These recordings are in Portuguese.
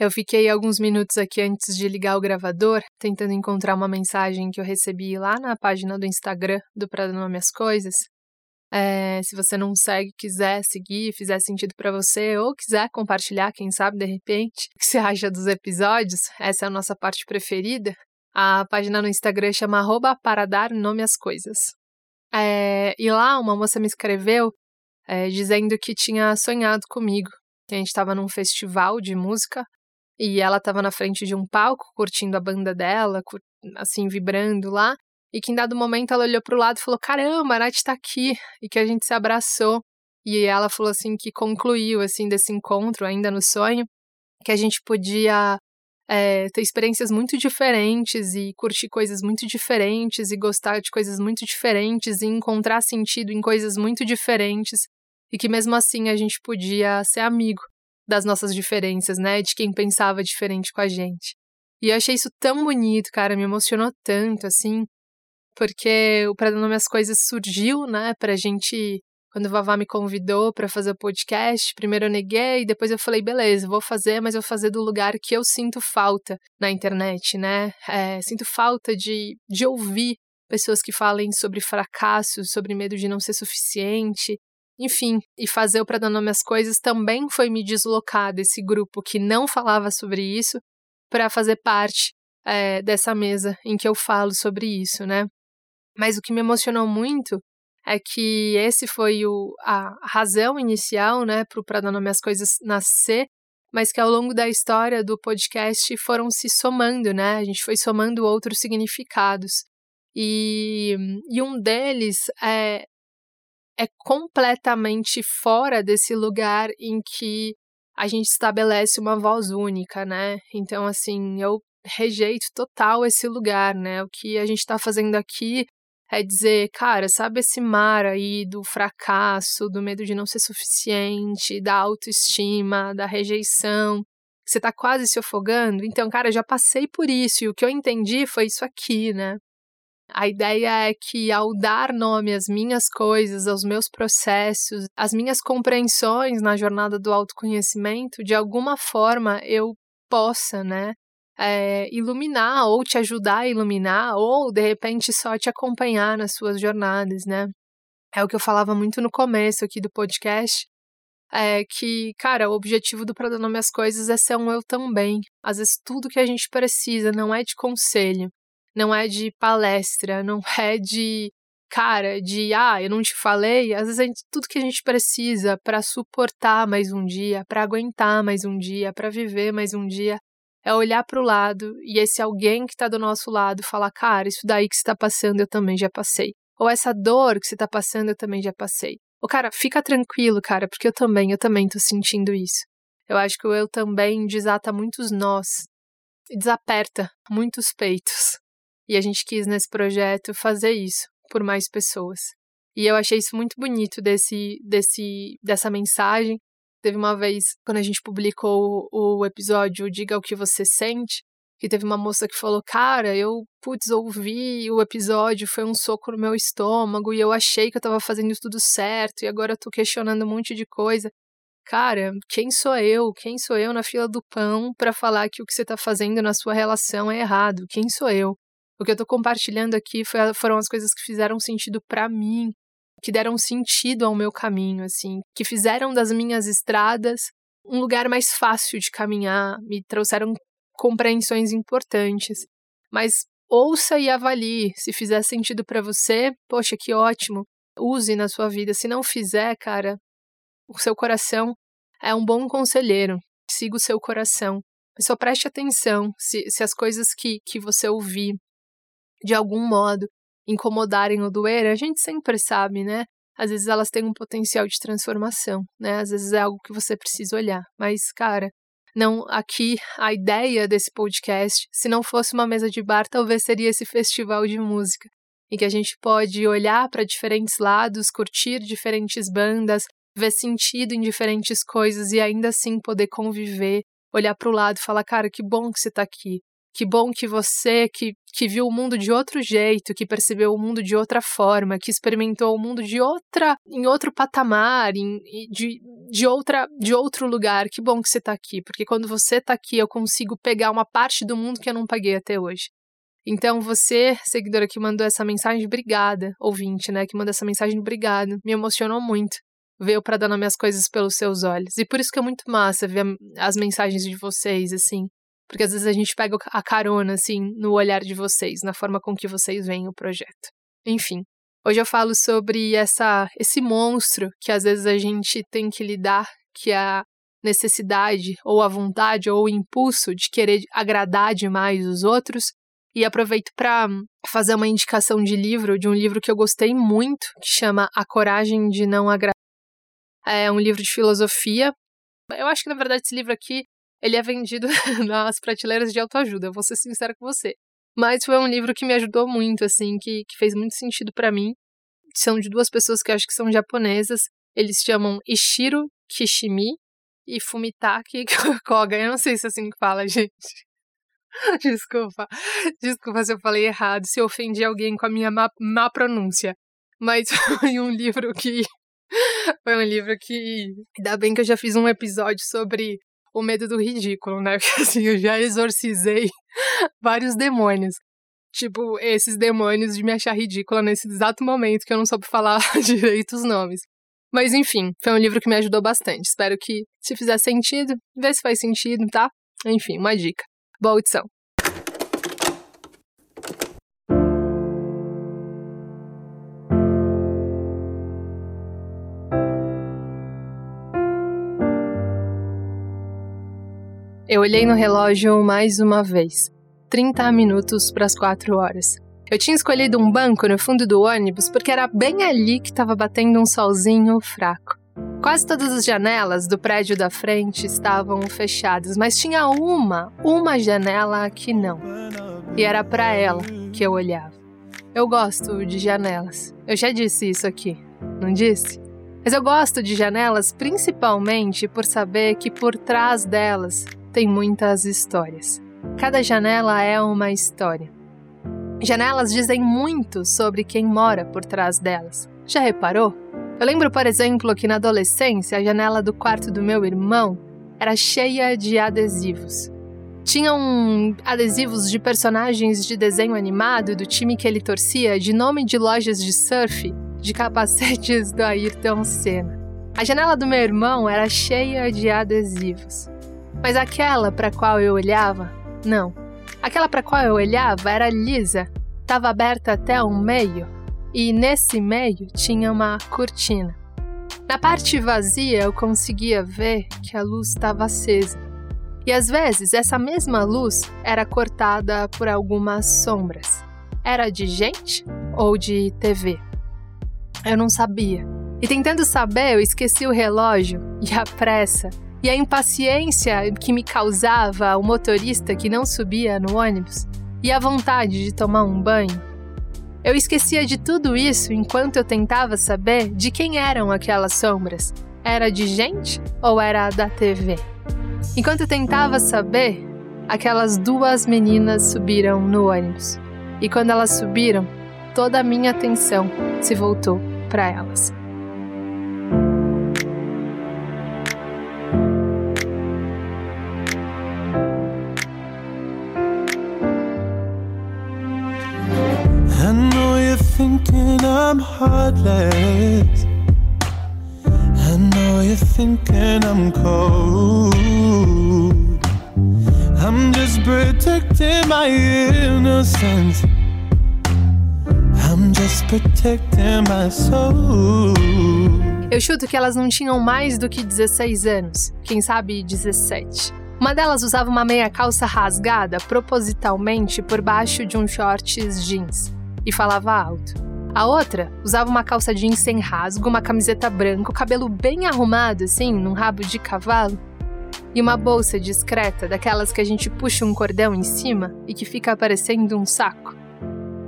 Eu fiquei alguns minutos aqui antes de ligar o gravador, tentando encontrar uma mensagem que eu recebi lá na página do Instagram do Pra Dar Nome às Coisas. É, se você não segue, quiser seguir, fizer sentido para você, ou quiser compartilhar, quem sabe, de repente, o que você acha dos episódios, essa é a nossa parte preferida. A página no Instagram chama arroba para dar nome às coisas. É, e lá uma moça me escreveu é, dizendo que tinha sonhado comigo, que a gente estava num festival de música e ela estava na frente de um palco, curtindo a banda dela, assim, vibrando lá. E que em dado momento ela olhou para o lado e falou: Caramba, a Nath está aqui. E que a gente se abraçou. E ela falou assim que concluiu assim desse encontro, ainda no sonho, que a gente podia é, ter experiências muito diferentes e curtir coisas muito diferentes e gostar de coisas muito diferentes e encontrar sentido em coisas muito diferentes e que mesmo assim a gente podia ser amigo das nossas diferenças, né? De quem pensava diferente com a gente. E eu achei isso tão bonito, cara, me emocionou tanto, assim, porque o Pra Nome às Coisas surgiu, né, pra gente. Quando o Vavá me convidou para fazer o podcast, primeiro eu neguei, depois eu falei, beleza, vou fazer, mas vou fazer do lugar que eu sinto falta na internet, né? É, sinto falta de, de ouvir pessoas que falem sobre fracasso, sobre medo de não ser suficiente, enfim, e fazer o Pra Dar Nome às Coisas também foi me deslocar desse grupo que não falava sobre isso para fazer parte é, dessa mesa em que eu falo sobre isso, né? Mas o que me emocionou muito é que esse foi o, a razão inicial, né, para o Pra Dar Nome às Coisas nascer, mas que ao longo da história do podcast foram se somando, né? A gente foi somando outros significados. E, e um deles é é completamente fora desse lugar em que a gente estabelece uma voz única, né? Então, assim, eu rejeito total esse lugar, né? O que a gente está fazendo aqui é dizer, cara, sabe esse mar aí do fracasso, do medo de não ser suficiente, da autoestima, da rejeição, que você tá quase se afogando? Então, cara, já passei por isso e o que eu entendi foi isso aqui, né? A ideia é que, ao dar nome às minhas coisas, aos meus processos, às minhas compreensões na jornada do autoconhecimento, de alguma forma eu possa, né, é, iluminar ou te ajudar a iluminar, ou de repente só te acompanhar nas suas jornadas, né? É o que eu falava muito no começo aqui do podcast, é que, cara, o objetivo do Pra Dar Nome às Coisas é ser um eu também. Às vezes tudo que a gente precisa não é de conselho, não é de palestra, não é de cara, de ah, eu não te falei. Às vezes gente, tudo que a gente precisa para suportar mais um dia, para aguentar mais um dia, para viver mais um dia, é olhar para o lado e esse alguém que está do nosso lado falar, cara, isso daí que você está passando eu também já passei. Ou essa dor que você está passando eu também já passei. Ou cara, fica tranquilo, cara, porque eu também, eu também tô sentindo isso. Eu acho que o eu também desata muitos nós e desaperta muitos peitos. E a gente quis nesse projeto fazer isso por mais pessoas. E eu achei isso muito bonito desse, desse, dessa mensagem. Teve uma vez, quando a gente publicou o, episódio Diga o que você sente, que teve uma moça que falou: Cara, eu, putz, ouvi o episódio, foi um soco no meu estômago e eu achei que eu tava fazendo tudo certo e agora eu tô questionando um monte de coisa. Cara, quem sou eu? Quem sou eu na fila do pão para falar que o que você tá fazendo na sua relação é errado? Quem sou eu? O que eu tô compartilhando aqui foi, foram as coisas que fizeram sentido para mim, que deram sentido ao meu caminho, assim, que fizeram das minhas estradas um lugar mais fácil de caminhar, me trouxeram compreensões importantes. Mas ouça e avalie. Se fizer sentido para você, poxa, que ótimo. Use na sua vida. Se não fizer, cara, o seu coração é um bom conselheiro. Siga o seu coração. Mas só preste atenção se, se as coisas que, que você ouvir de algum modo incomodarem ou doerem, a gente sempre sabe, né? Às vezes elas têm um potencial de transformação, né? Às vezes é algo que você precisa olhar. Mas, cara, Não, aqui a ideia desse podcast, se não fosse uma mesa de bar, talvez seria esse festival de música, em que a gente pode olhar para diferentes lados, curtir diferentes bandas, ver sentido em diferentes coisas e ainda assim poder conviver, olhar para o lado e falar, cara, que bom que você está aqui. Que bom que você, que, que viu o mundo de outro jeito, que percebeu o mundo de outra forma, que experimentou o mundo de outra, em outro patamar, em, de, de, outra, de outro lugar. Que bom que você está aqui, porque quando você está aqui, eu consigo pegar uma parte do mundo que eu não paguei até hoje. Então, você, seguidora que mandou essa mensagem, obrigada, ouvinte, né, que mandou essa mensagem, obrigada, me emocionou muito ver para dar nome às coisas pelos seus olhos. E por isso que é muito massa ver as mensagens de vocês, assim, porque às vezes a gente pega a carona, assim, no olhar de vocês, na forma com que vocês veem o projeto. Enfim, hoje eu falo sobre essa, esse monstro que às vezes a gente tem que lidar, que é a necessidade, ou a vontade, ou o impulso de querer agradar demais os outros. E aproveito para fazer uma indicação de livro, de um livro que eu gostei muito, que chama A Coragem de Não Agradar. É um livro de filosofia. Eu acho que, na verdade, esse livro aqui ele é vendido nas prateleiras de autoajuda, vou ser sincera com você. Mas foi um livro que me ajudou muito, assim, que, que fez muito sentido para mim. São de duas pessoas que eu acho que são japonesas. Eles chamam Ishiro Kishimi e Fumitaki Koga. Eu não sei se é assim que fala, gente. Desculpa. Desculpa se eu falei errado, se eu ofendi alguém com a minha má, má pronúncia. Mas foi um livro que. Foi um livro que. Ainda bem que eu já fiz um episódio sobre o medo do ridículo, né? Porque assim, eu já exorcizei vários demônios. Tipo, esses demônios de me achar ridícula nesse exato momento que eu não soube falar direito os nomes. Mas enfim, foi um livro que me ajudou bastante. Espero que, se fizer sentido, vê se faz sentido, tá? Enfim, uma dica. Boa audição. Eu olhei no relógio mais uma vez. 30 minutos para as 4 horas. Eu tinha escolhido um banco no fundo do ônibus porque era bem ali que estava batendo um solzinho fraco. Quase todas as janelas do prédio da frente estavam fechadas, mas tinha uma, uma janela que não. E era para ela que eu olhava. Eu gosto de janelas. Eu já disse isso aqui, não disse? Mas eu gosto de janelas principalmente por saber que por trás delas tem muitas histórias. Cada janela é uma história. Janelas dizem muito sobre quem mora por trás delas. Já reparou? Eu lembro, por exemplo, que na adolescência a janela do quarto do meu irmão era cheia de adesivos. Tinham adesivos de personagens de desenho animado do time que ele torcia, de nome de lojas de surf, de capacetes do Ayrton Senna. A janela do meu irmão era cheia de adesivos. Mas aquela para qual eu olhava, não. Aquela para qual eu olhava era lisa, estava aberta até o meio, e nesse meio tinha uma cortina. Na parte vazia eu conseguia ver que a luz estava acesa. E às vezes essa mesma luz era cortada por algumas sombras. Era de gente ou de TV? Eu não sabia. E tentando saber, eu esqueci o relógio e a pressa e a impaciência que me causava o motorista que não subia no ônibus e a vontade de tomar um banho. Eu esquecia de tudo isso enquanto eu tentava saber de quem eram aquelas sombras. Era de gente ou era da TV? Enquanto eu tentava saber, aquelas duas meninas subiram no ônibus. E quando elas subiram, toda a minha atenção se voltou para elas. I'm heartless. I know you're thinking I'm cold. I'm just protecting my innocence. I'm just protecting my soul. Eu chuto que elas não tinham mais do que 16 anos, quem sabe 17. Uma delas usava uma meia calça rasgada propositalmente por baixo de um shorts jeans e falava alto. A outra usava uma calça jeans sem rasgo, uma camiseta branca, o cabelo bem arrumado, assim, num rabo de cavalo. e uma bolsa discreta, daquelas que a gente puxa um cordão em cima e que fica aparecendo um saco.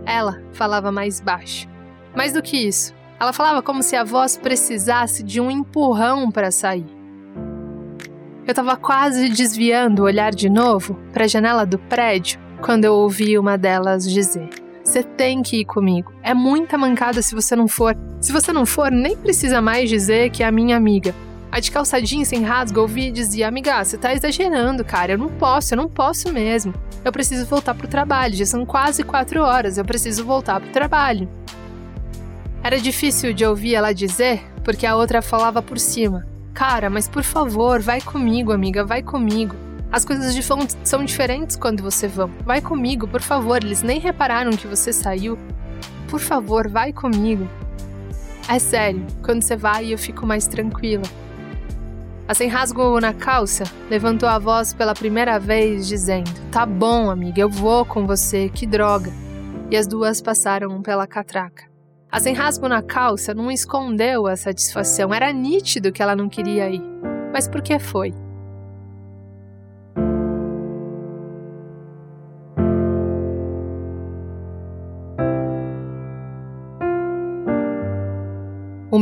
Ela falava mais baixo. Mais do que isso, ela falava como se a voz precisasse de um empurrão para sair. Eu estava quase desviando o olhar de novo para a janela do prédio quando eu ouvi uma delas dizer: Você tem que ir comigo. É muita mancada se você não for. Se você não for, nem precisa mais dizer que é a minha amiga. A de calçadinha sem rasgo ouvi e dizia: Amiga, você tá exagerando, cara. Eu não posso, eu não posso mesmo. Eu preciso voltar pro trabalho. Já são quase quatro horas. Eu preciso voltar pro trabalho. Era difícil de ouvir ela dizer, porque a outra falava por cima. Cara, mas por favor, vai comigo, amiga, vai comigo. As coisas de fonte são diferentes quando você vão. Vai comigo, por favor. Eles nem repararam que você saiu. Por favor, vai comigo. É sério, quando você vai eu fico mais tranquila. A sem rasgo na calça levantou a voz pela primeira vez, dizendo: Tá bom, amiga, eu vou com você, que droga. E as duas passaram pela catraca. A sem rasgo na calça não escondeu a satisfação, era nítido que ela não queria ir. Mas por que foi?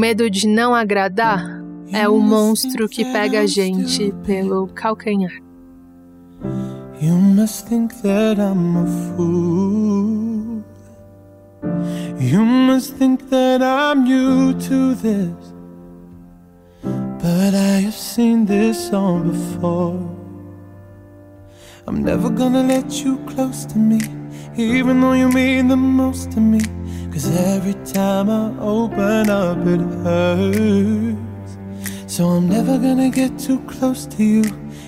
Medo de não agradar é o monstro que pega a gente pelo calcanhar. You must think that I'm a fool. You must think that I'm new to this. But I have seen this all before. I'm never gonna let you close to me, even though you mean the most to me. Cause every time I open up, it hurts. So I'm never gonna get too close to you,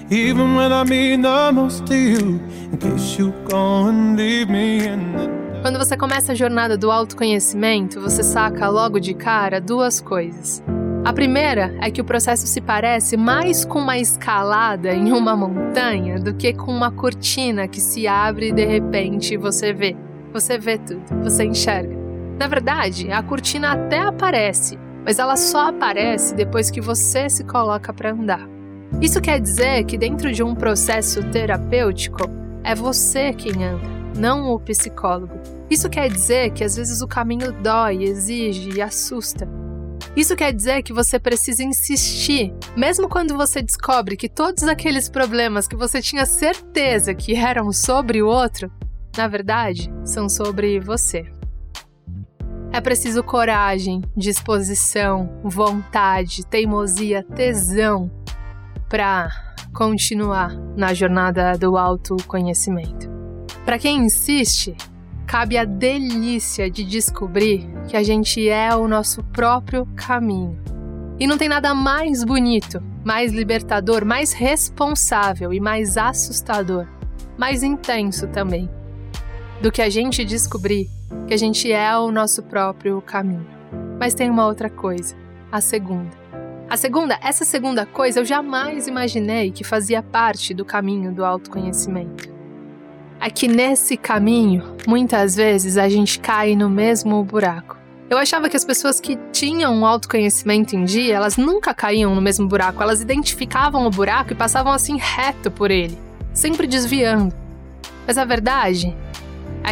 even when I mean the most to you, in case you go and leave me in the Quando você começa a jornada do autoconhecimento, você saca logo de cara duas coisas. A primeira é que o processo se parece mais com uma escalada em uma montanha do que com uma cortina que se abre e de repente você vê. Você vê tudo, você enxerga. Na verdade, a cortina até aparece, mas ela só aparece depois que você se coloca para andar. Isso quer dizer que dentro de um processo terapêutico, é você quem anda, não o psicólogo. Isso quer dizer que às vezes o caminho dói, exige e assusta. Isso quer dizer que você precisa insistir, mesmo quando você descobre que todos aqueles problemas que você tinha certeza que eram sobre o outro, na verdade, são sobre você. É preciso coragem, disposição, vontade, teimosia, tesão para continuar na jornada do autoconhecimento. Para quem insiste, cabe a delícia de descobrir que a gente é o nosso próprio caminho. E não tem nada mais bonito, mais libertador, mais responsável e mais assustador, mais intenso também, do que a gente descobrir que a gente é o nosso próprio caminho. Mas tem uma outra coisa, a segunda. A segunda, essa segunda coisa eu jamais imaginei que fazia parte do caminho do autoconhecimento. É que nesse caminho, muitas vezes a gente cai no mesmo buraco. Eu achava que as pessoas que tinham um autoconhecimento em dia, elas nunca caíam no mesmo buraco, elas identificavam o buraco e passavam assim reto por ele, sempre desviando. Mas a verdade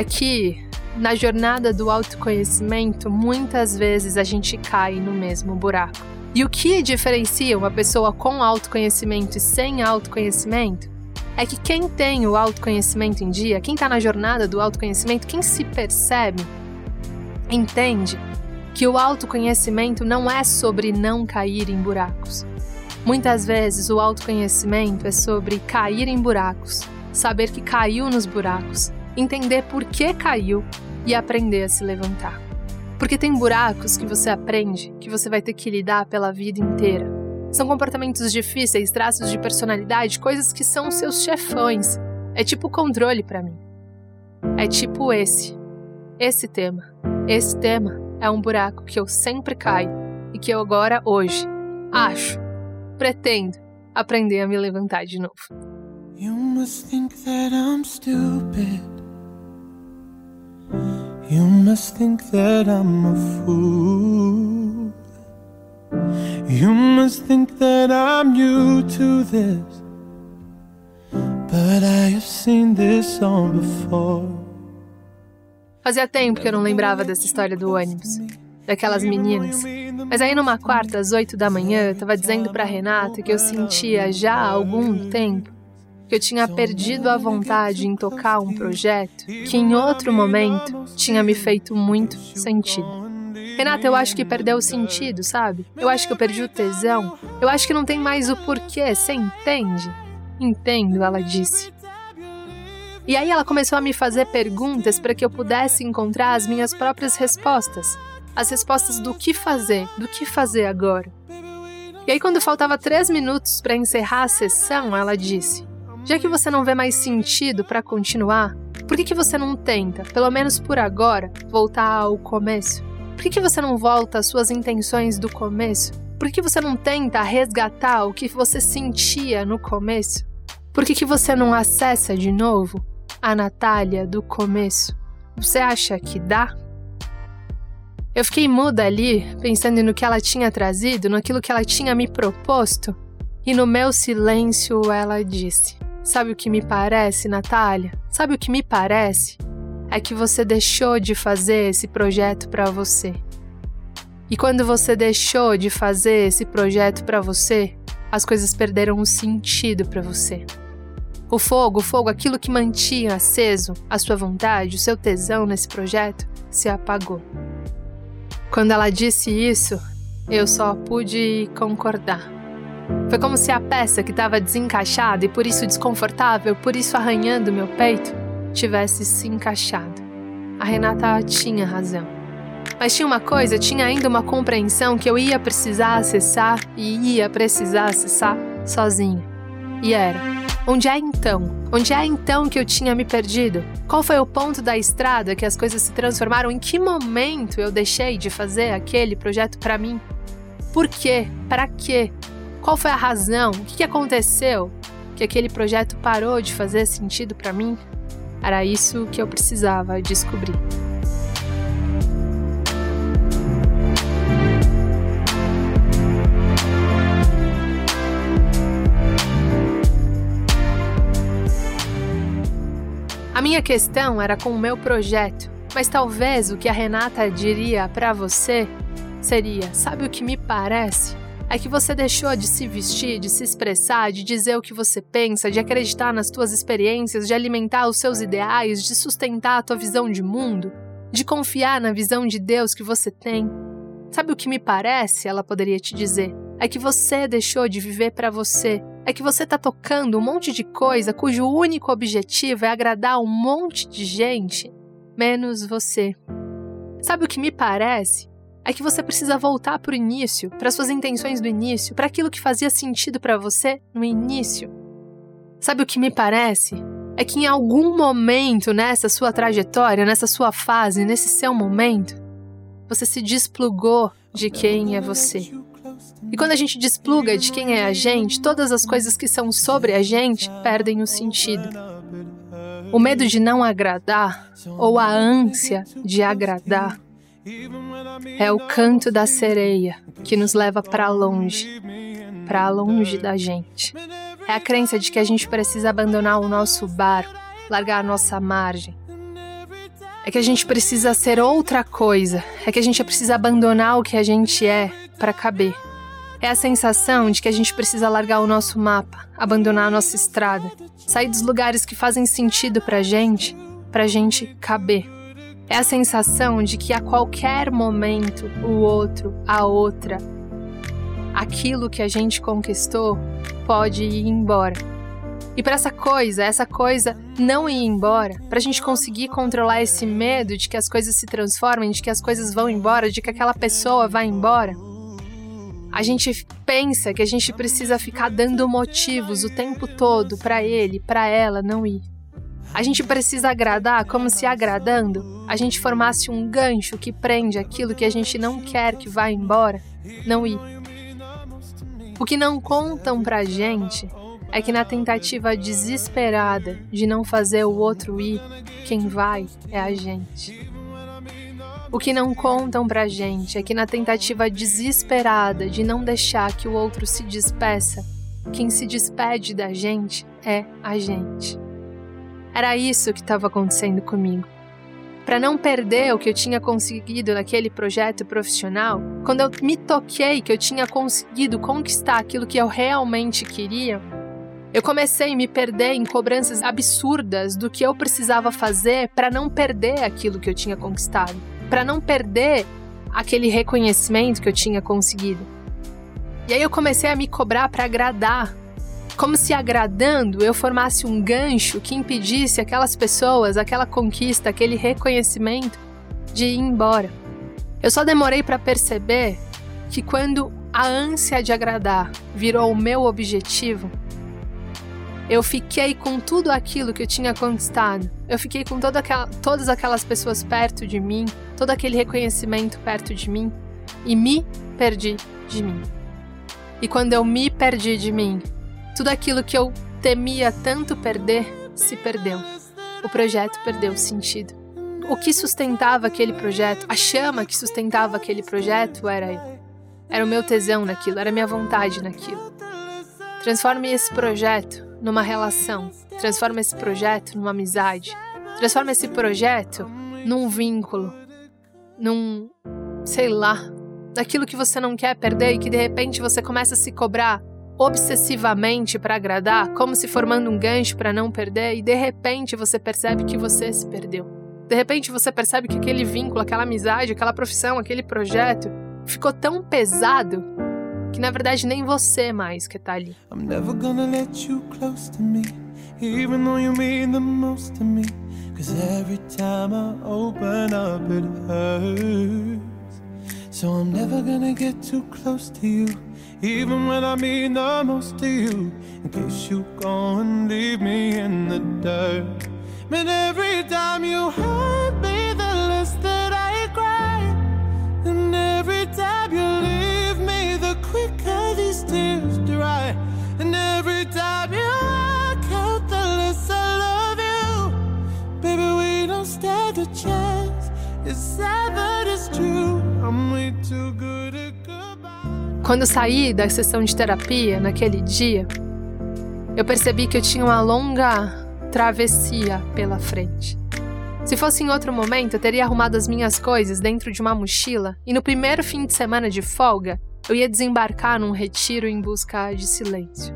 que na jornada do autoconhecimento, muitas vezes a gente cai no mesmo buraco. E o que diferencia uma pessoa com autoconhecimento e sem autoconhecimento é que quem tem o autoconhecimento em dia, quem está na jornada do autoconhecimento, quem se percebe, entende que o autoconhecimento não é sobre não cair em buracos. Muitas vezes o autoconhecimento é sobre cair em buracos, saber que caiu nos buracos entender por que caiu e aprender a se levantar. Porque tem buracos que você aprende que você vai ter que lidar pela vida inteira. São comportamentos difíceis, traços de personalidade, coisas que são seus chefões. É tipo controle para mim. É tipo esse. Esse tema. Esse tema é um buraco que eu sempre caio e que eu agora, hoje, acho, pretendo aprender a me levantar de novo. You must think that I'm stupid. You must think that I'm a fool. You must think that I'm new to this. But I have seen this song before. Fazia tempo que eu não lembrava dessa história do ônibus, daquelas meninas. Mas aí numa quarta, às oito da manhã, eu tava dizendo pra Renata que eu sentia já há algum tempo que eu tinha perdido a vontade em tocar um projeto que em outro momento tinha me feito muito sentido. Renata, eu acho que perdeu o sentido, sabe? Eu acho que eu perdi o tesão. Eu acho que não tem mais o porquê, você entende? Entendo, ela disse. E aí ela começou a me fazer perguntas para que eu pudesse encontrar as minhas próprias respostas. As respostas do que fazer, do que fazer agora. E aí, quando faltava três minutos para encerrar a sessão, ela disse: já que você não vê mais sentido para continuar, por que, que você não tenta, pelo menos por agora, voltar ao começo? Por que, que você não volta às suas intenções do começo? Por que você não tenta resgatar o que você sentia no começo? Por que, que você não acessa de novo a Natália do começo? Você acha que dá? Eu fiquei muda ali, pensando no que ela tinha trazido, naquilo que ela tinha me proposto, e no meu silêncio ela disse: Sabe o que me parece, Natália? Sabe o que me parece? É que você deixou de fazer esse projeto para você. E quando você deixou de fazer esse projeto para você, as coisas perderam o sentido para você. O fogo, o fogo, aquilo que mantinha aceso a sua vontade, o seu tesão nesse projeto, se apagou. Quando ela disse isso, eu só pude concordar. Foi como se a peça que estava desencaixada e por isso desconfortável, por isso arranhando meu peito, tivesse se encaixado. A Renata tinha razão. Mas tinha uma coisa, tinha ainda uma compreensão que eu ia precisar acessar e ia precisar acessar sozinha. E era: onde é então? Onde é então que eu tinha me perdido? Qual foi o ponto da estrada que as coisas se transformaram? Em que momento eu deixei de fazer aquele projeto para mim? Por quê? Para quê? Qual foi a razão? O que aconteceu que aquele projeto parou de fazer sentido para mim? Era isso que eu precisava descobrir. A minha questão era com o meu projeto, mas talvez o que a Renata diria para você seria: sabe o que me parece? É que você deixou de se vestir, de se expressar, de dizer o que você pensa, de acreditar nas tuas experiências, de alimentar os seus ideais, de sustentar a tua visão de mundo, de confiar na visão de Deus que você tem. Sabe o que me parece? Ela poderia te dizer. É que você deixou de viver para você. É que você tá tocando um monte de coisa cujo único objetivo é agradar um monte de gente, menos você. Sabe o que me parece? É que você precisa voltar para o início, para suas intenções do início, para aquilo que fazia sentido para você no início. Sabe o que me parece? É que em algum momento nessa sua trajetória, nessa sua fase, nesse seu momento, você se desplugou de quem é você. E quando a gente despluga de quem é a gente, todas as coisas que são sobre a gente perdem o sentido. O medo de não agradar ou a ânsia de agradar é o canto da sereia que nos leva para longe, para longe da gente. É a crença de que a gente precisa abandonar o nosso barco, largar a nossa margem. É que a gente precisa ser outra coisa. É que a gente precisa abandonar o que a gente é para caber. É a sensação de que a gente precisa largar o nosso mapa, abandonar a nossa estrada, sair dos lugares que fazem sentido pra gente, pra gente caber. É a sensação de que a qualquer momento o outro, a outra, aquilo que a gente conquistou pode ir embora. E para essa coisa, essa coisa não ir embora, para a gente conseguir controlar esse medo de que as coisas se transformem, de que as coisas vão embora, de que aquela pessoa vai embora, a gente pensa que a gente precisa ficar dando motivos o tempo todo para ele, para ela não ir. A gente precisa agradar como se agradando a gente formasse um gancho que prende aquilo que a gente não quer que vá embora, não ir. O que não contam pra gente é que na tentativa desesperada de não fazer o outro ir, quem vai é a gente. O que não contam pra gente é que na tentativa desesperada de não deixar que o outro se despeça, quem se despede da gente é a gente. Era isso que estava acontecendo comigo. Para não perder o que eu tinha conseguido naquele projeto profissional, quando eu me toquei que eu tinha conseguido conquistar aquilo que eu realmente queria, eu comecei a me perder em cobranças absurdas do que eu precisava fazer para não perder aquilo que eu tinha conquistado, para não perder aquele reconhecimento que eu tinha conseguido. E aí eu comecei a me cobrar para agradar, como se agradando eu formasse um gancho que impedisse aquelas pessoas, aquela conquista, aquele reconhecimento de ir embora. Eu só demorei para perceber que quando a ânsia de agradar virou o meu objetivo, eu fiquei com tudo aquilo que eu tinha conquistado. Eu fiquei com toda aquela, todas aquelas pessoas perto de mim, todo aquele reconhecimento perto de mim e me perdi de mim. E quando eu me perdi de mim, tudo aquilo que eu temia tanto perder se perdeu. O projeto perdeu sentido. O que sustentava aquele projeto, a chama que sustentava aquele projeto era eu. Era o meu tesão naquilo, era a minha vontade naquilo. Transforme esse projeto numa relação. Transforme esse projeto numa amizade. Transforme esse projeto num vínculo. Num, sei lá, daquilo que você não quer perder e que de repente você começa a se cobrar obsessivamente para agradar, como se formando um gancho para não perder, e de repente você percebe que você se perdeu. De repente você percebe que aquele vínculo, aquela amizade, aquela profissão, aquele projeto ficou tão pesado que na verdade nem você mais que tá ali. I'm never gonna let you close to me, even though you mean the most to me. Cause every time I open up it hurts. So I'm never gonna get too close to you, even when I mean the most to you. In case you go and leave me in the dirt. But every time you hurt me, the less that I cry. And every time you leave me, the quicker these tears dry. And every time you walk out, the less I love you. Baby, we don't stand a chance. It's sad, but it's true. Quando saí da sessão de terapia naquele dia, eu percebi que eu tinha uma longa travessia pela frente. Se fosse em outro momento, eu teria arrumado as minhas coisas dentro de uma mochila e no primeiro fim de semana de folga, eu ia desembarcar num retiro em busca de silêncio.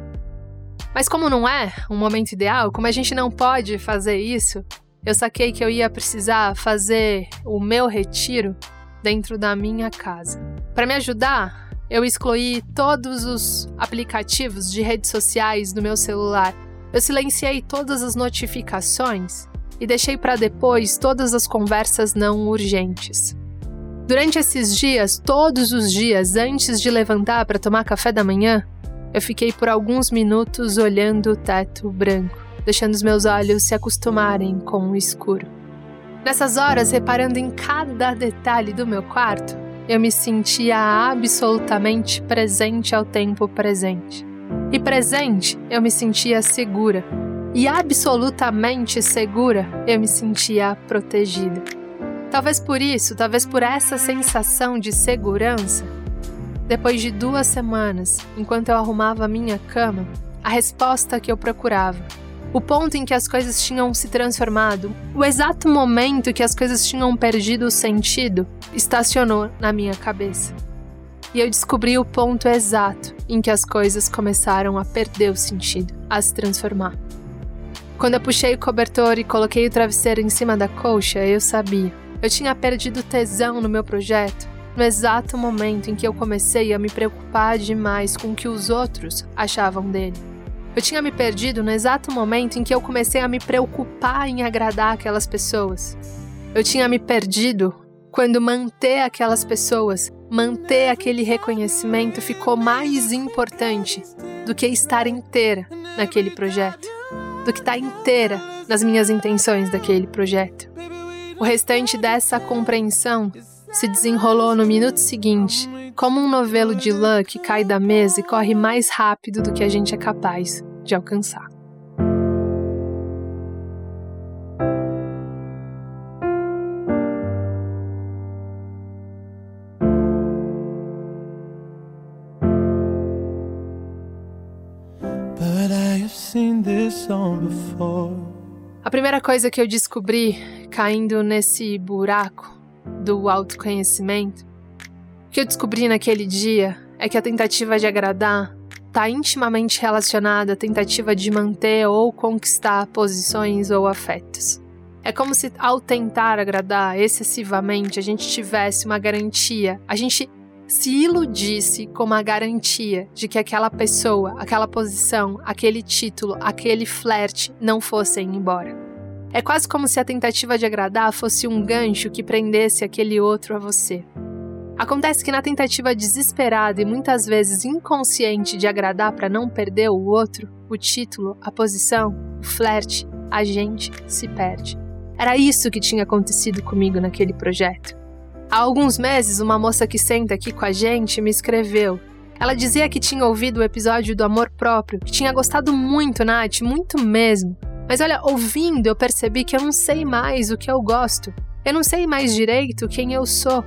Mas como não é um momento ideal, como a gente não pode fazer isso, eu saquei que eu ia precisar fazer o meu retiro dentro da minha casa. Para me ajudar, eu excluí todos os aplicativos de redes sociais do meu celular. Eu silenciei todas as notificações e deixei para depois todas as conversas não urgentes. Durante esses dias, todos os dias antes de levantar para tomar café da manhã, eu fiquei por alguns minutos olhando o teto branco, deixando os meus olhos se acostumarem com o escuro. Nessas horas, reparando em cada detalhe do meu quarto, eu me sentia absolutamente presente ao tempo presente. E presente, eu me sentia segura. E absolutamente segura, eu me sentia protegida. Talvez por isso, talvez por essa sensação de segurança, depois de duas semanas, enquanto eu arrumava minha cama, a resposta que eu procurava o ponto em que as coisas tinham se transformado, o exato momento que as coisas tinham perdido o sentido, estacionou na minha cabeça. E eu descobri o ponto exato em que as coisas começaram a perder o sentido, a se transformar. Quando eu puxei o cobertor e coloquei o travesseiro em cima da colcha, eu sabia. Eu tinha perdido tesão no meu projeto no exato momento em que eu comecei a me preocupar demais com o que os outros achavam dele. Eu tinha me perdido no exato momento em que eu comecei a me preocupar em agradar aquelas pessoas. Eu tinha me perdido quando manter aquelas pessoas, manter aquele reconhecimento ficou mais importante do que estar inteira naquele projeto, do que estar inteira nas minhas intenções daquele projeto. O restante dessa compreensão se desenrolou no minuto seguinte, como um novelo de lã que cai da mesa e corre mais rápido do que a gente é capaz de alcançar. A primeira coisa que eu descobri caindo nesse buraco do autoconhecimento, que eu descobri naquele dia é que a tentativa de agradar está intimamente relacionada à tentativa de manter ou conquistar posições ou afetos. É como se, ao tentar agradar excessivamente, a gente tivesse uma garantia, a gente se iludisse com uma garantia de que aquela pessoa, aquela posição, aquele título, aquele flerte não fossem embora. É quase como se a tentativa de agradar fosse um gancho que prendesse aquele outro a você. Acontece que na tentativa desesperada e muitas vezes inconsciente de agradar para não perder o outro, o título, a posição, o flerte, a gente se perde. Era isso que tinha acontecido comigo naquele projeto. Há alguns meses, uma moça que senta aqui com a gente me escreveu. Ela dizia que tinha ouvido o episódio do amor próprio, que tinha gostado muito, Nath, muito mesmo. Mas olha, ouvindo eu percebi que eu não sei mais o que eu gosto. Eu não sei mais direito quem eu sou.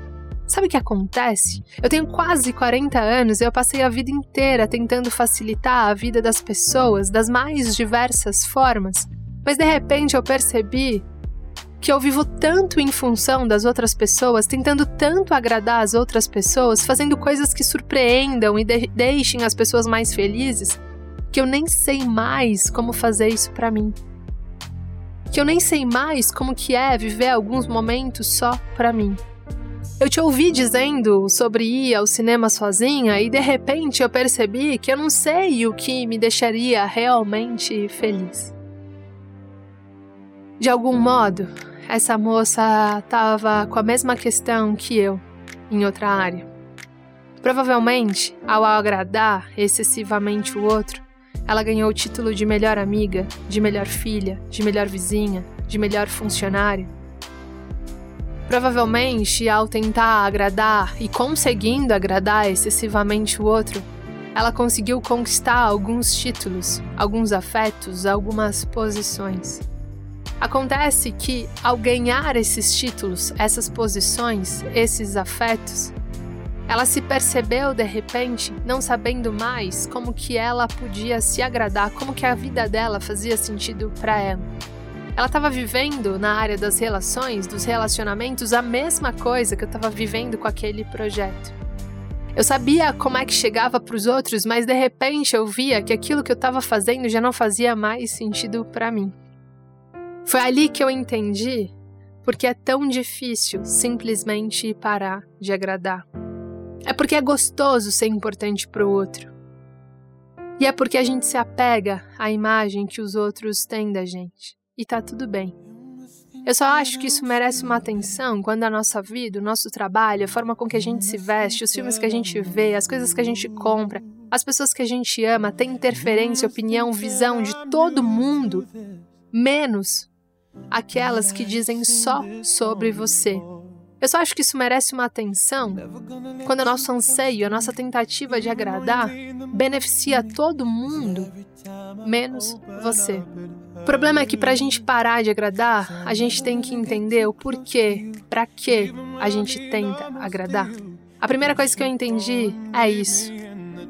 Sabe o que acontece? Eu tenho quase 40 anos e eu passei a vida inteira tentando facilitar a vida das pessoas das mais diversas formas. Mas de repente eu percebi que eu vivo tanto em função das outras pessoas, tentando tanto agradar as outras pessoas, fazendo coisas que surpreendam e de deixem as pessoas mais felizes, que eu nem sei mais como fazer isso para mim. Que eu nem sei mais como que é viver alguns momentos só para mim. Eu te ouvi dizendo sobre ir ao cinema sozinha e de repente eu percebi que eu não sei o que me deixaria realmente feliz. De algum modo, essa moça estava com a mesma questão que eu, em outra área. Provavelmente, ao agradar excessivamente o outro, ela ganhou o título de melhor amiga, de melhor filha, de melhor vizinha, de melhor funcionária. Provavelmente, ao tentar agradar e conseguindo agradar excessivamente o outro, ela conseguiu conquistar alguns títulos, alguns afetos, algumas posições. Acontece que, ao ganhar esses títulos, essas posições, esses afetos, ela se percebeu de repente não sabendo mais como que ela podia se agradar, como que a vida dela fazia sentido para ela. Ela estava vivendo na área das relações, dos relacionamentos, a mesma coisa que eu estava vivendo com aquele projeto. Eu sabia como é que chegava para os outros, mas de repente eu via que aquilo que eu estava fazendo já não fazia mais sentido para mim. Foi ali que eu entendi porque é tão difícil simplesmente parar de agradar. É porque é gostoso ser importante para o outro. E é porque a gente se apega à imagem que os outros têm da gente. E tá tudo bem. Eu só acho que isso merece uma atenção quando a nossa vida, o nosso trabalho, a forma com que a gente se veste, os filmes que a gente vê, as coisas que a gente compra, as pessoas que a gente ama, tem interferência, opinião, visão de todo mundo, menos aquelas que dizem só sobre você. Eu só acho que isso merece uma atenção quando o nosso anseio, a nossa tentativa de agradar, beneficia todo mundo, menos você. O problema é que para a gente parar de agradar, a gente tem que entender o porquê, para que a gente tenta agradar. A primeira coisa que eu entendi é isso.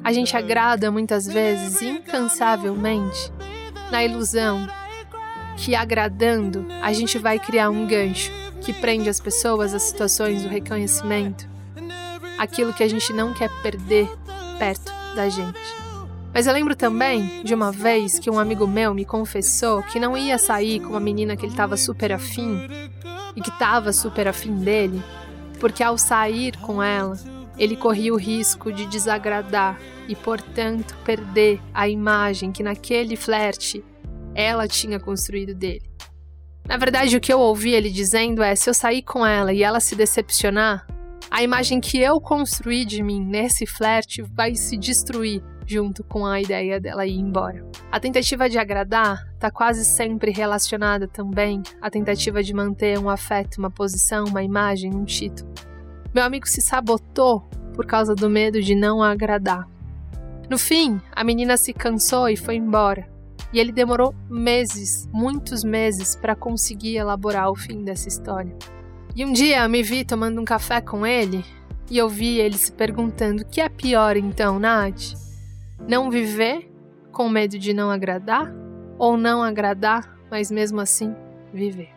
A gente agrada muitas vezes incansavelmente na ilusão que agradando a gente vai criar um gancho que prende as pessoas às situações do reconhecimento, aquilo que a gente não quer perder perto da gente. Mas eu lembro também de uma vez que um amigo meu me confessou que não ia sair com uma menina que ele estava super afim e que estava super afim dele, porque ao sair com ela, ele corria o risco de desagradar e, portanto, perder a imagem que naquele flerte ela tinha construído dele. Na verdade, o que eu ouvi ele dizendo é: se eu sair com ela e ela se decepcionar, a imagem que eu construí de mim nesse flerte vai se destruir junto com a ideia dela ir embora. A tentativa de agradar está quase sempre relacionada também à tentativa de manter um afeto, uma posição, uma imagem, um título. Meu amigo se sabotou por causa do medo de não agradar. No fim, a menina se cansou e foi embora. E ele demorou meses, muitos meses, para conseguir elaborar o fim dessa história. E um dia me vi tomando um café com ele e eu vi ele se perguntando: o que é pior então, Nath? Não viver com medo de não agradar? ou não agradar, mas mesmo assim viver.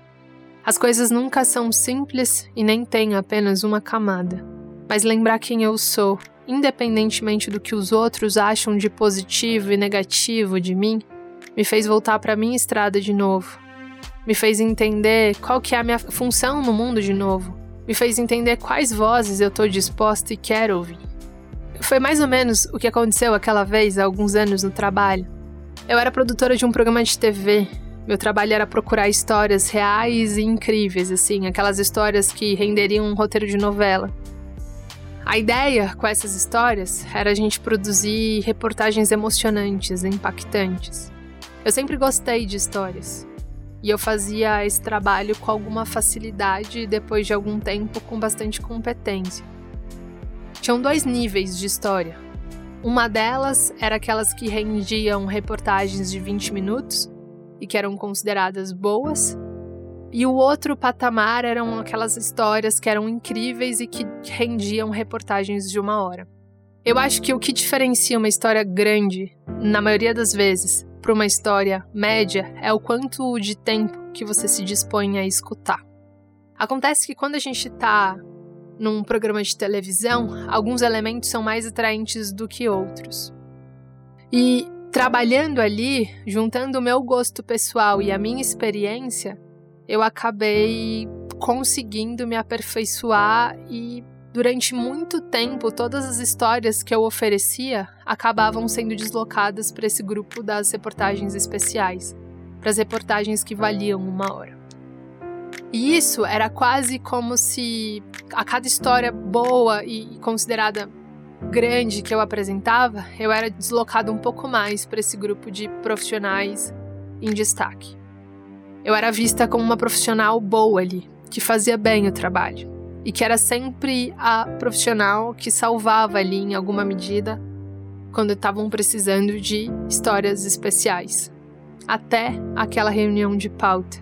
As coisas nunca são simples e nem têm apenas uma camada, mas lembrar quem eu sou, independentemente do que os outros acham de positivo e negativo de mim, me fez voltar para minha estrada de novo. Me fez entender qual que é a minha função no mundo de novo. Me fez entender quais vozes eu estou disposta e quero ouvir. Foi mais ou menos o que aconteceu aquela vez há alguns anos no trabalho. Eu era produtora de um programa de TV. Meu trabalho era procurar histórias reais e incríveis, assim, aquelas histórias que renderiam um roteiro de novela. A ideia com essas histórias era a gente produzir reportagens emocionantes, impactantes. Eu sempre gostei de histórias. E eu fazia esse trabalho com alguma facilidade e depois de algum tempo com bastante competência. Tinham dois níveis de história. Uma delas era aquelas que rendiam reportagens de 20 minutos e que eram consideradas boas, e o outro patamar eram aquelas histórias que eram incríveis e que rendiam reportagens de uma hora. Eu acho que o que diferencia uma história grande, na maioria das vezes, para uma história média é o quanto de tempo que você se dispõe a escutar. Acontece que quando a gente está num programa de televisão, alguns elementos são mais atraentes do que outros. E trabalhando ali, juntando o meu gosto pessoal e a minha experiência, eu acabei conseguindo me aperfeiçoar e Durante muito tempo, todas as histórias que eu oferecia acabavam sendo deslocadas para esse grupo das reportagens especiais, para as reportagens que valiam uma hora. E isso era quase como se a cada história boa e considerada grande que eu apresentava, eu era deslocado um pouco mais para esse grupo de profissionais em destaque. Eu era vista como uma profissional boa ali, que fazia bem o trabalho e que era sempre a profissional que salvava ali em alguma medida quando estavam precisando de histórias especiais. Até aquela reunião de pauta,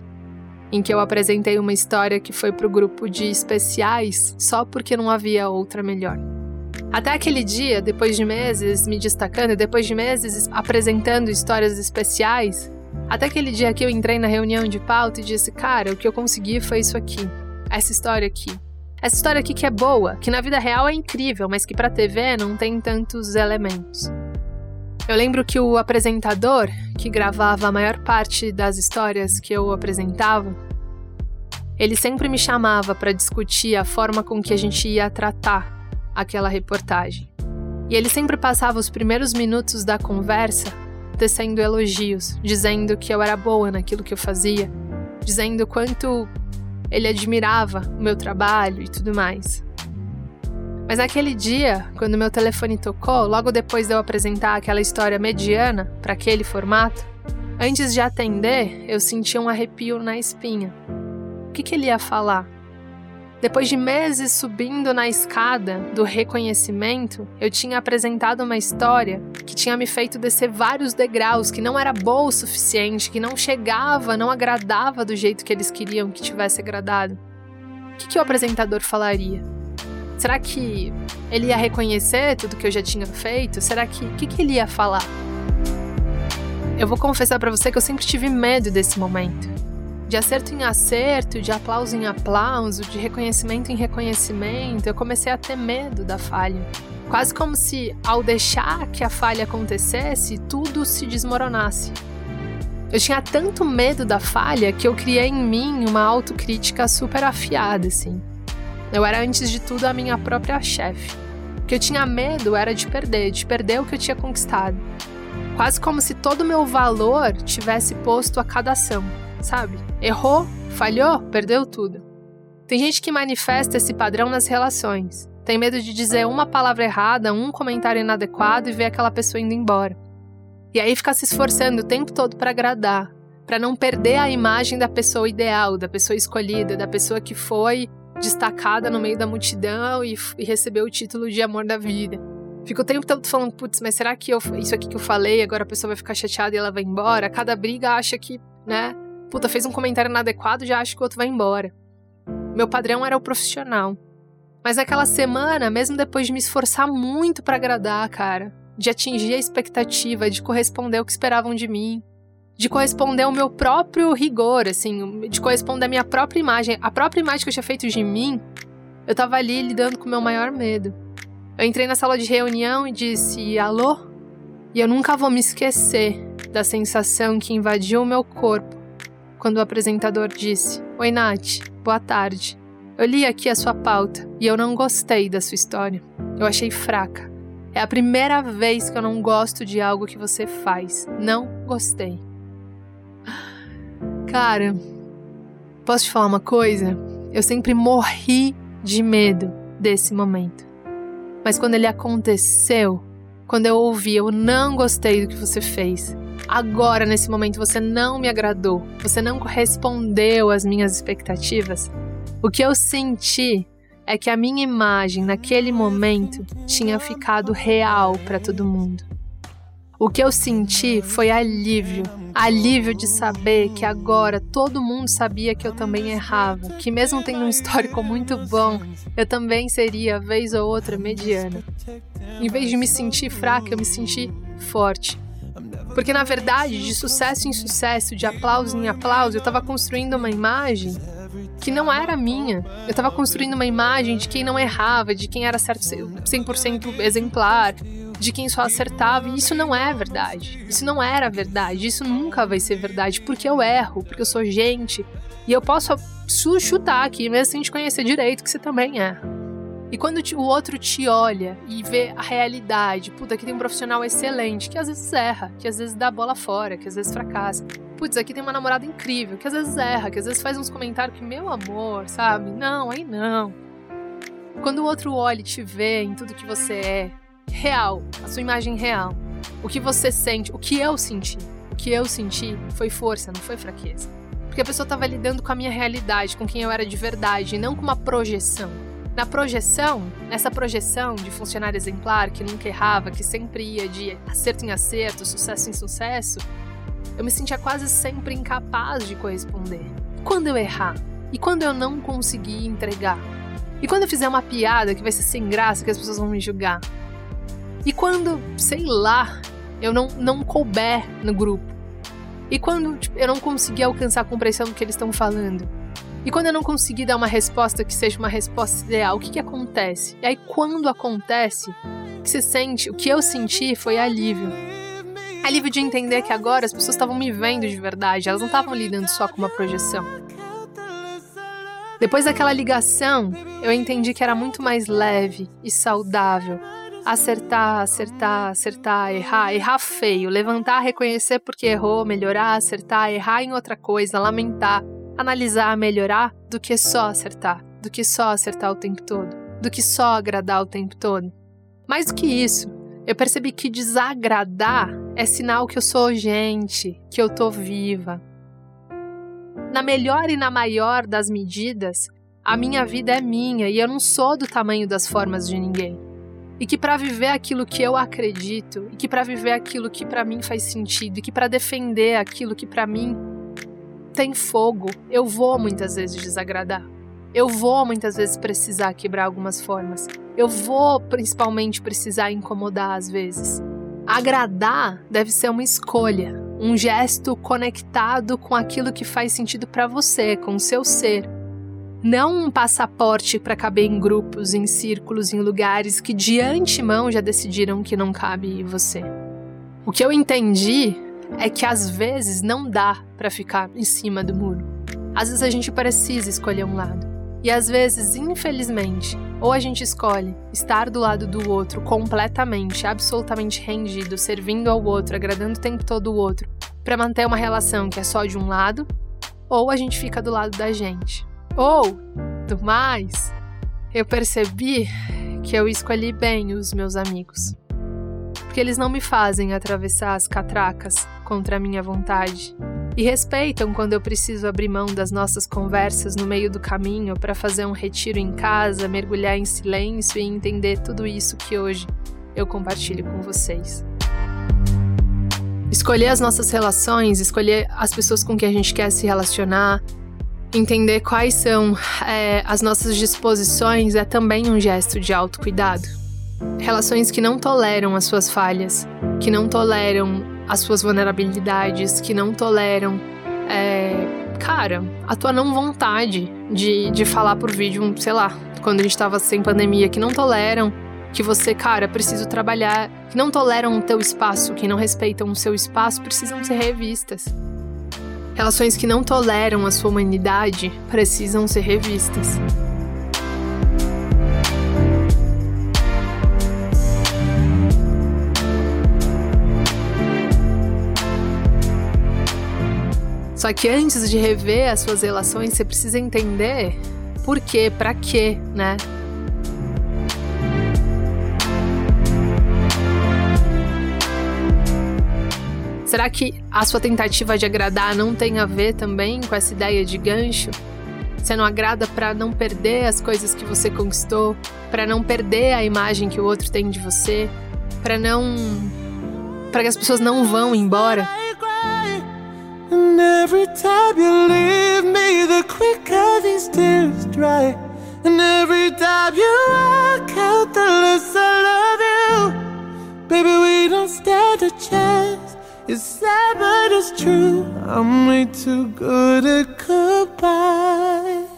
em que eu apresentei uma história que foi para o grupo de especiais só porque não havia outra melhor. Até aquele dia, depois de meses me destacando, depois de meses apresentando histórias especiais, até aquele dia que eu entrei na reunião de pauta e disse: Cara, o que eu consegui foi isso aqui, essa história aqui. Essa história aqui que é boa, que na vida real é incrível, mas que para TV não tem tantos elementos. Eu lembro que o apresentador, que gravava a maior parte das histórias que eu apresentava, ele sempre me chamava para discutir a forma com que a gente ia tratar aquela reportagem. E ele sempre passava os primeiros minutos da conversa tecendo elogios, dizendo que eu era boa naquilo que eu fazia, dizendo quanto ele admirava o meu trabalho e tudo mais. Mas naquele dia, quando meu telefone tocou, logo depois de eu apresentar aquela história mediana para aquele formato, antes de atender, eu senti um arrepio na espinha. O que, que ele ia falar? Depois de meses subindo na escada do reconhecimento, eu tinha apresentado uma história que tinha me feito descer vários degraus, que não era boa o suficiente, que não chegava, não agradava do jeito que eles queriam que tivesse agradado. O que, que o apresentador falaria? Será que ele ia reconhecer tudo que eu já tinha feito? Será que. O que, que ele ia falar? Eu vou confessar para você que eu sempre tive medo desse momento de acerto em acerto, de aplauso em aplauso, de reconhecimento em reconhecimento, eu comecei a ter medo da falha. Quase como se, ao deixar que a falha acontecesse, tudo se desmoronasse. Eu tinha tanto medo da falha que eu criei em mim uma autocrítica super afiada, assim. Eu era, antes de tudo, a minha própria chefe. O que eu tinha medo era de perder, de perder o que eu tinha conquistado. Quase como se todo o meu valor tivesse posto a cada ação sabe? Errou, falhou, perdeu tudo. Tem gente que manifesta esse padrão nas relações. Tem medo de dizer uma palavra errada, um comentário inadequado e ver aquela pessoa indo embora. E aí fica se esforçando o tempo todo para agradar, para não perder a imagem da pessoa ideal, da pessoa escolhida, da pessoa que foi destacada no meio da multidão e, e recebeu o título de amor da vida. Fico o tempo todo falando, putz, mas será que eu, isso aqui que eu falei, agora a pessoa vai ficar chateada e ela vai embora? Cada briga acha que, né, Puta, fez um comentário inadequado, já acho que o outro vai embora. Meu padrão era o profissional. Mas naquela semana, mesmo depois de me esforçar muito para agradar, cara, de atingir a expectativa, de corresponder ao que esperavam de mim, de corresponder ao meu próprio rigor, assim, de corresponder à minha própria imagem. A própria imagem que eu tinha feito de mim, eu tava ali lidando com o meu maior medo. Eu entrei na sala de reunião e disse: Alô? E eu nunca vou me esquecer da sensação que invadiu o meu corpo quando o apresentador disse: Oi, Nath, boa tarde. Eu li aqui a sua pauta e eu não gostei da sua história. Eu achei fraca. É a primeira vez que eu não gosto de algo que você faz. Não gostei. Cara, posso te falar uma coisa? Eu sempre morri de medo desse momento. Mas quando ele aconteceu, quando eu ouvi, eu não gostei do que você fez. Agora, nesse momento, você não me agradou, você não correspondeu às minhas expectativas. O que eu senti é que a minha imagem naquele momento tinha ficado real para todo mundo. O que eu senti foi alívio. Alívio de saber que agora todo mundo sabia que eu também errava, que mesmo tendo um histórico muito bom, eu também seria, vez ou outra, mediana. Em vez de me sentir fraca, eu me senti forte. Porque na verdade, de sucesso em sucesso, de aplauso em aplauso, eu estava construindo uma imagem que não era minha. Eu estava construindo uma imagem de quem não errava, de quem era certo 100% exemplar, de quem só acertava. E isso não é verdade. Isso não era verdade. Isso nunca vai ser verdade. Porque eu erro, porque eu sou gente. E eu posso chutar aqui, mesmo sem te conhecer direito, que você também erra. E quando o outro te olha e vê a realidade, puta, aqui tem um profissional excelente, que às vezes erra, que às vezes dá a bola fora, que às vezes fracassa. Putz, aqui tem uma namorada incrível, que às vezes erra, que às vezes faz uns comentários que, meu amor, sabe? Não, aí não. Quando o outro olha e te vê em tudo que você é, real, a sua imagem real. O que você sente, o que eu senti. O que eu senti foi força, não foi fraqueza. Porque a pessoa estava lidando com a minha realidade, com quem eu era de verdade, e não com uma projeção. Na projeção, nessa projeção de funcionário exemplar que nunca errava, que sempre ia de acerto em acerto, sucesso em sucesso, eu me sentia quase sempre incapaz de corresponder. Quando eu errar? E quando eu não conseguir entregar? E quando eu fizer uma piada que vai ser sem graça, que as pessoas vão me julgar? E quando, sei lá, eu não, não couber no grupo? E quando tipo, eu não conseguir alcançar a compreensão do que eles estão falando? E quando eu não conseguir dar uma resposta que seja uma resposta ideal, o que, que acontece? E aí, quando acontece, o que você sente, o que eu senti foi alívio. Alívio de entender que agora as pessoas estavam me vendo de verdade, elas não estavam lidando só com uma projeção. Depois daquela ligação, eu entendi que era muito mais leve e saudável acertar, acertar, acertar, errar, errar feio, levantar, reconhecer porque errou, melhorar, acertar, errar em outra coisa, lamentar, analisar, melhorar, do que só acertar, do que só acertar o tempo todo, do que só agradar o tempo todo. Mais do que isso, eu percebi que desagradar é sinal que eu sou gente, que eu tô viva. Na melhor e na maior das medidas, a minha vida é minha e eu não sou do tamanho das formas de ninguém e que para viver aquilo que eu acredito, e que para viver aquilo que para mim faz sentido, e que para defender aquilo que para mim tem fogo, eu vou muitas vezes desagradar. Eu vou muitas vezes precisar quebrar algumas formas. Eu vou principalmente precisar incomodar às vezes. Agradar deve ser uma escolha, um gesto conectado com aquilo que faz sentido para você, com o seu ser não um passaporte para caber em grupos, em círculos, em lugares que de antemão já decidiram que não cabe você. O que eu entendi é que às vezes não dá para ficar em cima do muro. Às vezes a gente precisa escolher um lado. E às vezes, infelizmente, ou a gente escolhe estar do lado do outro completamente, absolutamente rendido, servindo ao outro, agradando o tempo todo o outro, para manter uma relação que é só de um lado, ou a gente fica do lado da gente. Ou, do mais, eu percebi que eu escolhi bem os meus amigos. Porque eles não me fazem atravessar as catracas contra a minha vontade. E respeitam quando eu preciso abrir mão das nossas conversas no meio do caminho para fazer um retiro em casa, mergulhar em silêncio e entender tudo isso que hoje eu compartilho com vocês. Escolher as nossas relações, escolher as pessoas com quem a gente quer se relacionar, Entender quais são é, as nossas disposições é também um gesto de autocuidado. Relações que não toleram as suas falhas, que não toleram as suas vulnerabilidades, que não toleram, é, cara, a tua não vontade de, de falar por vídeo, sei lá, quando a gente tava sem pandemia, que não toleram que você, cara, preciso trabalhar, que não toleram o teu espaço, que não respeitam o seu espaço, precisam ser revistas. Relações que não toleram a sua humanidade precisam ser revistas. Só que antes de rever as suas relações, você precisa entender por quê, para quê, né? Será que a sua tentativa de agradar não tem a ver também com essa ideia de gancho? Você não agrada para não perder as coisas que você conquistou, para não perder a imagem que o outro tem de você, para não para que as pessoas não vão embora. And every time you leave me, the quicker these tears dry. And every time you walk out, the less I love you. Baby, we don't stand a chance. It's sad, but it's true. I'm way too good at goodbye.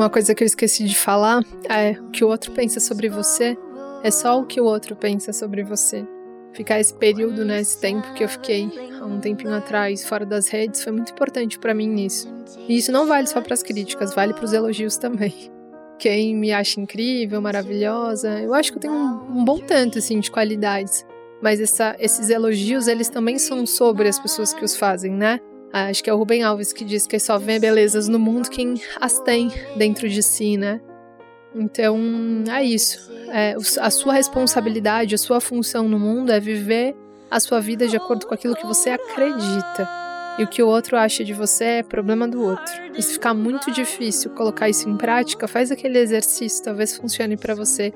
Uma coisa que eu esqueci de falar é o que o outro pensa sobre você é só o que o outro pensa sobre você. Ficar esse período, né, esse tempo que eu fiquei há um tempinho atrás fora das redes foi muito importante para mim nisso. E isso não vale só para as críticas, vale para os elogios também. Quem me acha incrível, maravilhosa, eu acho que eu tenho um, um bom tanto assim de qualidades. Mas essa, esses elogios, eles também são sobre as pessoas que os fazem, né? Acho que é o Rubem Alves que diz que só vê belezas no mundo quem as tem dentro de si, né? Então, é isso. É, a sua responsabilidade, a sua função no mundo é viver a sua vida de acordo com aquilo que você acredita. E o que o outro acha de você é problema do outro. E se ficar muito difícil colocar isso em prática, faz aquele exercício, talvez funcione para você,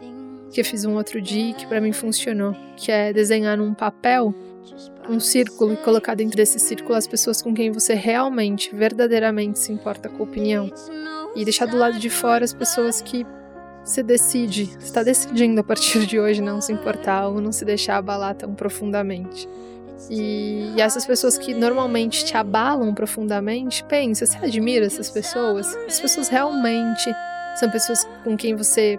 que eu fiz um outro dia que para mim funcionou, que é desenhar num papel um círculo e colocar dentro desse círculo as pessoas com quem você realmente, verdadeiramente se importa com a opinião. E deixar do lado de fora as pessoas que você decide, está decidindo a partir de hoje não se importar ou não se deixar abalar tão profundamente. E, e, essas pessoas que normalmente te abalam profundamente, pensa, você admira essas pessoas? As pessoas realmente são pessoas com quem você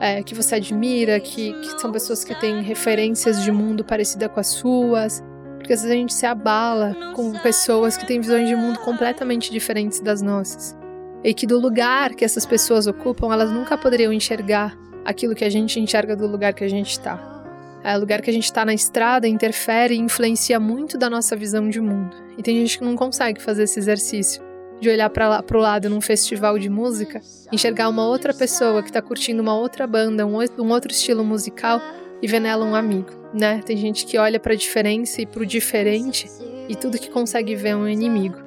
é, que você admira, que, que são pessoas que têm referências de mundo parecida com as suas, porque às vezes a gente se abala com pessoas que têm visões de mundo completamente diferentes das nossas. E que do lugar que essas pessoas ocupam, elas nunca poderiam enxergar aquilo que a gente enxerga do lugar que a gente está. É, o lugar que a gente está na estrada interfere e influencia muito da nossa visão de mundo. E tem gente que não consegue fazer esse exercício de olhar para o lado num festival de música, enxergar uma outra pessoa que está curtindo uma outra banda, um, outro estilo musical e ver nela um amigo, né? Tem gente que olha para a diferença e para o diferente e tudo que consegue ver é um inimigo.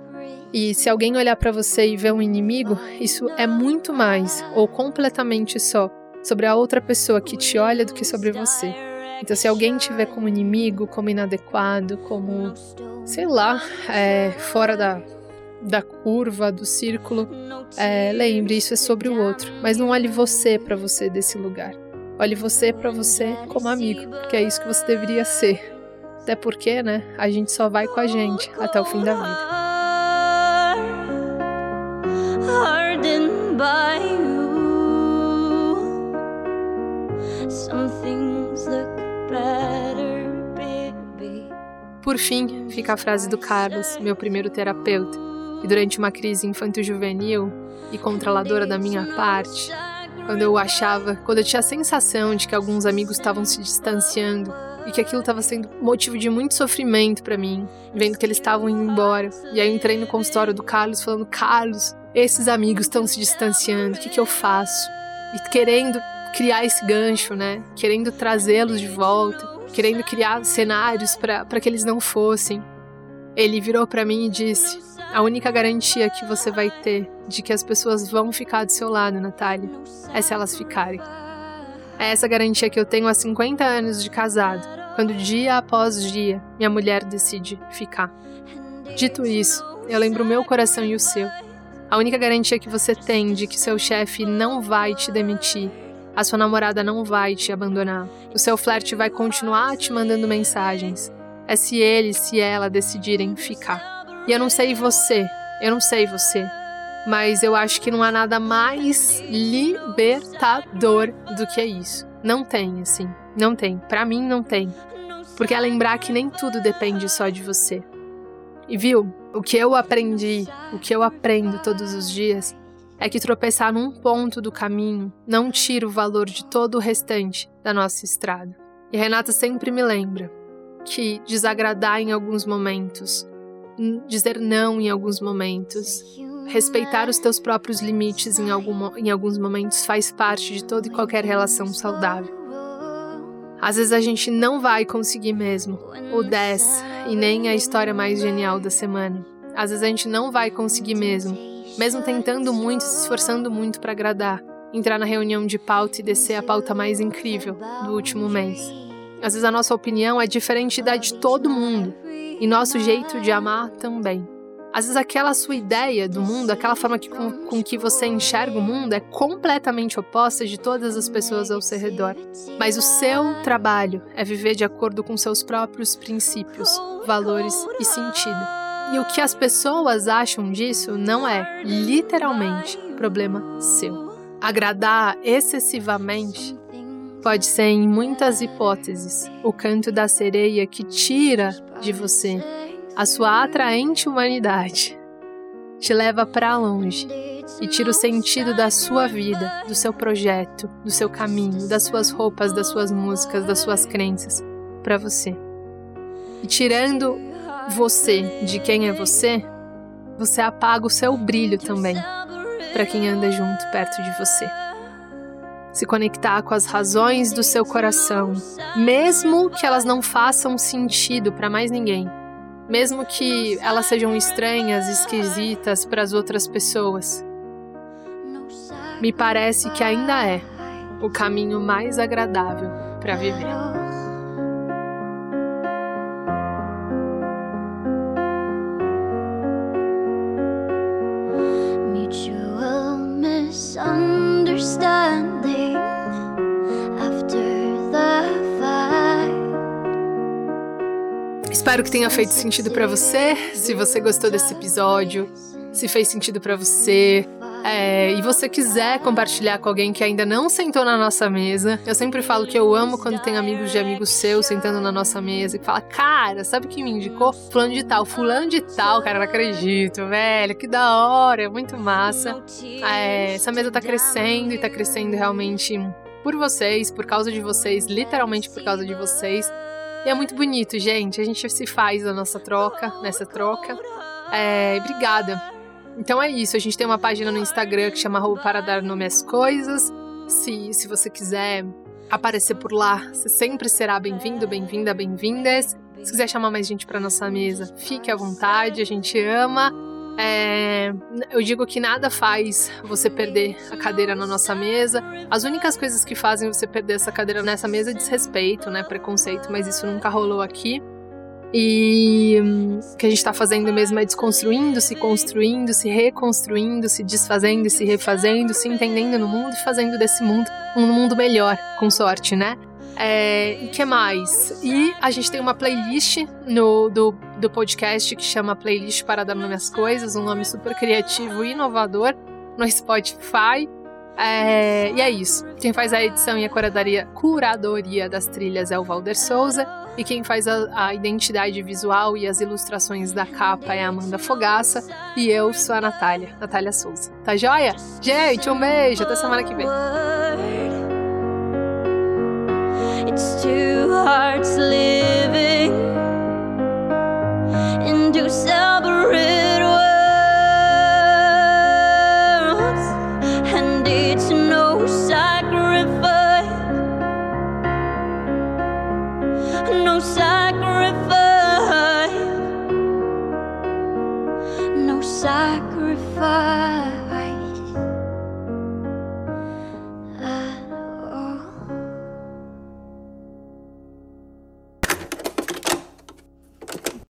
E se alguém olhar para você e ver um inimigo, isso é muito mais ou completamente só sobre a outra pessoa que te olha do que sobre você. Então, se alguém te vê como inimigo, como inadequado, como, sei lá, é, fora da, da curva, do círculo, é, lembre, isso é sobre o outro. Mas não olhe você para você desse lugar. Olhe você para você como amigo, porque é isso que você deveria ser. Até porque, né, a gente só vai com a gente até o fim da vida. Por fim, fica a frase do Carlos, meu primeiro terapeuta, que durante uma crise infanto-juvenil e controladora da minha parte, quando eu achava, quando eu tinha a sensação de que alguns amigos estavam se distanciando e que aquilo estava sendo motivo de muito sofrimento para mim, vendo que eles estavam indo embora. E aí eu entrei no consultório do Carlos falando: "Carlos, esses amigos estão se distanciando, o que que eu faço?" E querendo criar esse gancho, né? Querendo trazê-los de volta, querendo criar cenários para que eles não fossem. Ele virou para mim e disse: a única garantia que você vai ter de que as pessoas vão ficar do seu lado, Natália, é se elas ficarem. É essa garantia que eu tenho há 50 anos de casado, quando dia após dia minha mulher decide ficar. Dito isso, eu lembro o meu coração e o seu. A única garantia que você tem de que seu chefe não vai te demitir, a sua namorada não vai te abandonar, o seu flerte vai continuar te mandando mensagens, é se ele, se ela decidirem ficar. E eu não sei você, eu não sei você, mas eu acho que não há nada mais libertador do que isso. Não tem, assim, não tem. Para mim, não tem. Porque é lembrar que nem tudo depende só de você. E viu, o que eu aprendi, o que eu aprendo todos os dias, é que tropeçar num ponto do caminho não tira o valor de todo o restante da nossa estrada. E Renata sempre me lembra que desagradar em alguns momentos, dizer não em alguns momentos, respeitar os teus próprios limites em, algum, em alguns momentos faz parte de toda e qualquer relação saudável. Às vezes a gente não vai conseguir mesmo o 10 e nem a história mais genial da semana. Às vezes a gente não vai conseguir mesmo, mesmo tentando muito, se esforçando muito para agradar, entrar na reunião de pauta e descer a pauta mais incrível do último mês. Às vezes a nossa opinião é diferente da de todo mundo e nosso jeito de amar também. Às vezes aquela sua ideia do mundo, aquela forma que, com, com, que você enxerga o mundo é completamente oposta de todas as pessoas ao seu redor. Mas o seu trabalho é viver de acordo com seus próprios princípios, valores e sentido. E o que as pessoas acham disso não é, literalmente, problema seu. Agradar excessivamente pode ser, em muitas hipóteses, o canto da sereia que tira de você a sua atraente humanidade te leva para longe e tira o sentido da sua vida, do seu projeto, do seu caminho, das suas roupas, das suas músicas, das suas crenças para você. E tirando você de quem é você, você apaga o seu brilho também para quem anda junto perto de você. Se conectar com as razões do seu coração, mesmo que elas não façam sentido para mais ninguém mesmo que elas sejam estranhas, esquisitas para as outras pessoas. Me parece que ainda é o caminho mais agradável para viver. Espero que tenha feito sentido para você. Se você gostou desse episódio, se fez sentido para você, é, e você quiser compartilhar com alguém que ainda não sentou na nossa mesa, eu sempre falo que eu amo quando tem amigos de amigos seus sentando na nossa mesa e fala, cara, sabe quem me indicou? Fulano de tal, fulano de tal, cara, não acredito, velho, que da hora, é muito massa. É, essa mesa tá crescendo e tá crescendo realmente por vocês, por causa de vocês, literalmente por causa de vocês. E é muito bonito, gente. A gente se faz a nossa troca, nessa troca. É, obrigada. Então é isso. A gente tem uma página no Instagram que chama para dar nome às coisas. Se, se você quiser aparecer por lá, você sempre será bem-vindo, bem-vinda, bem-vindas. Se quiser chamar mais gente para nossa mesa, fique à vontade. A gente ama. É, eu digo que nada faz você perder a cadeira na nossa mesa. As únicas coisas que fazem você perder essa cadeira nessa mesa é desrespeito, né? Preconceito, mas isso nunca rolou aqui. E o que a gente está fazendo mesmo é desconstruindo, se construindo, se reconstruindo, se desfazendo, se refazendo, se entendendo no mundo e fazendo desse mundo um mundo melhor, com sorte, né? É, e que mais? E a gente tem uma playlist no, do, do podcast que chama Playlist para dar nome às coisas, um nome super criativo e inovador no Spotify. É, e é isso. Quem faz a edição e a curadoria, curadoria das trilhas é o Valder Souza. E quem faz a, a, identidade visual e as ilustrações da capa é a Amanda Fogaça. E eu sou a Natália, Natália Souza. Tá joia? Gente, um beijo. Até semana que vem. It's two hearts living in. Two separate worlds, and it's no sacrifice, no sacrifice, no sacrifice.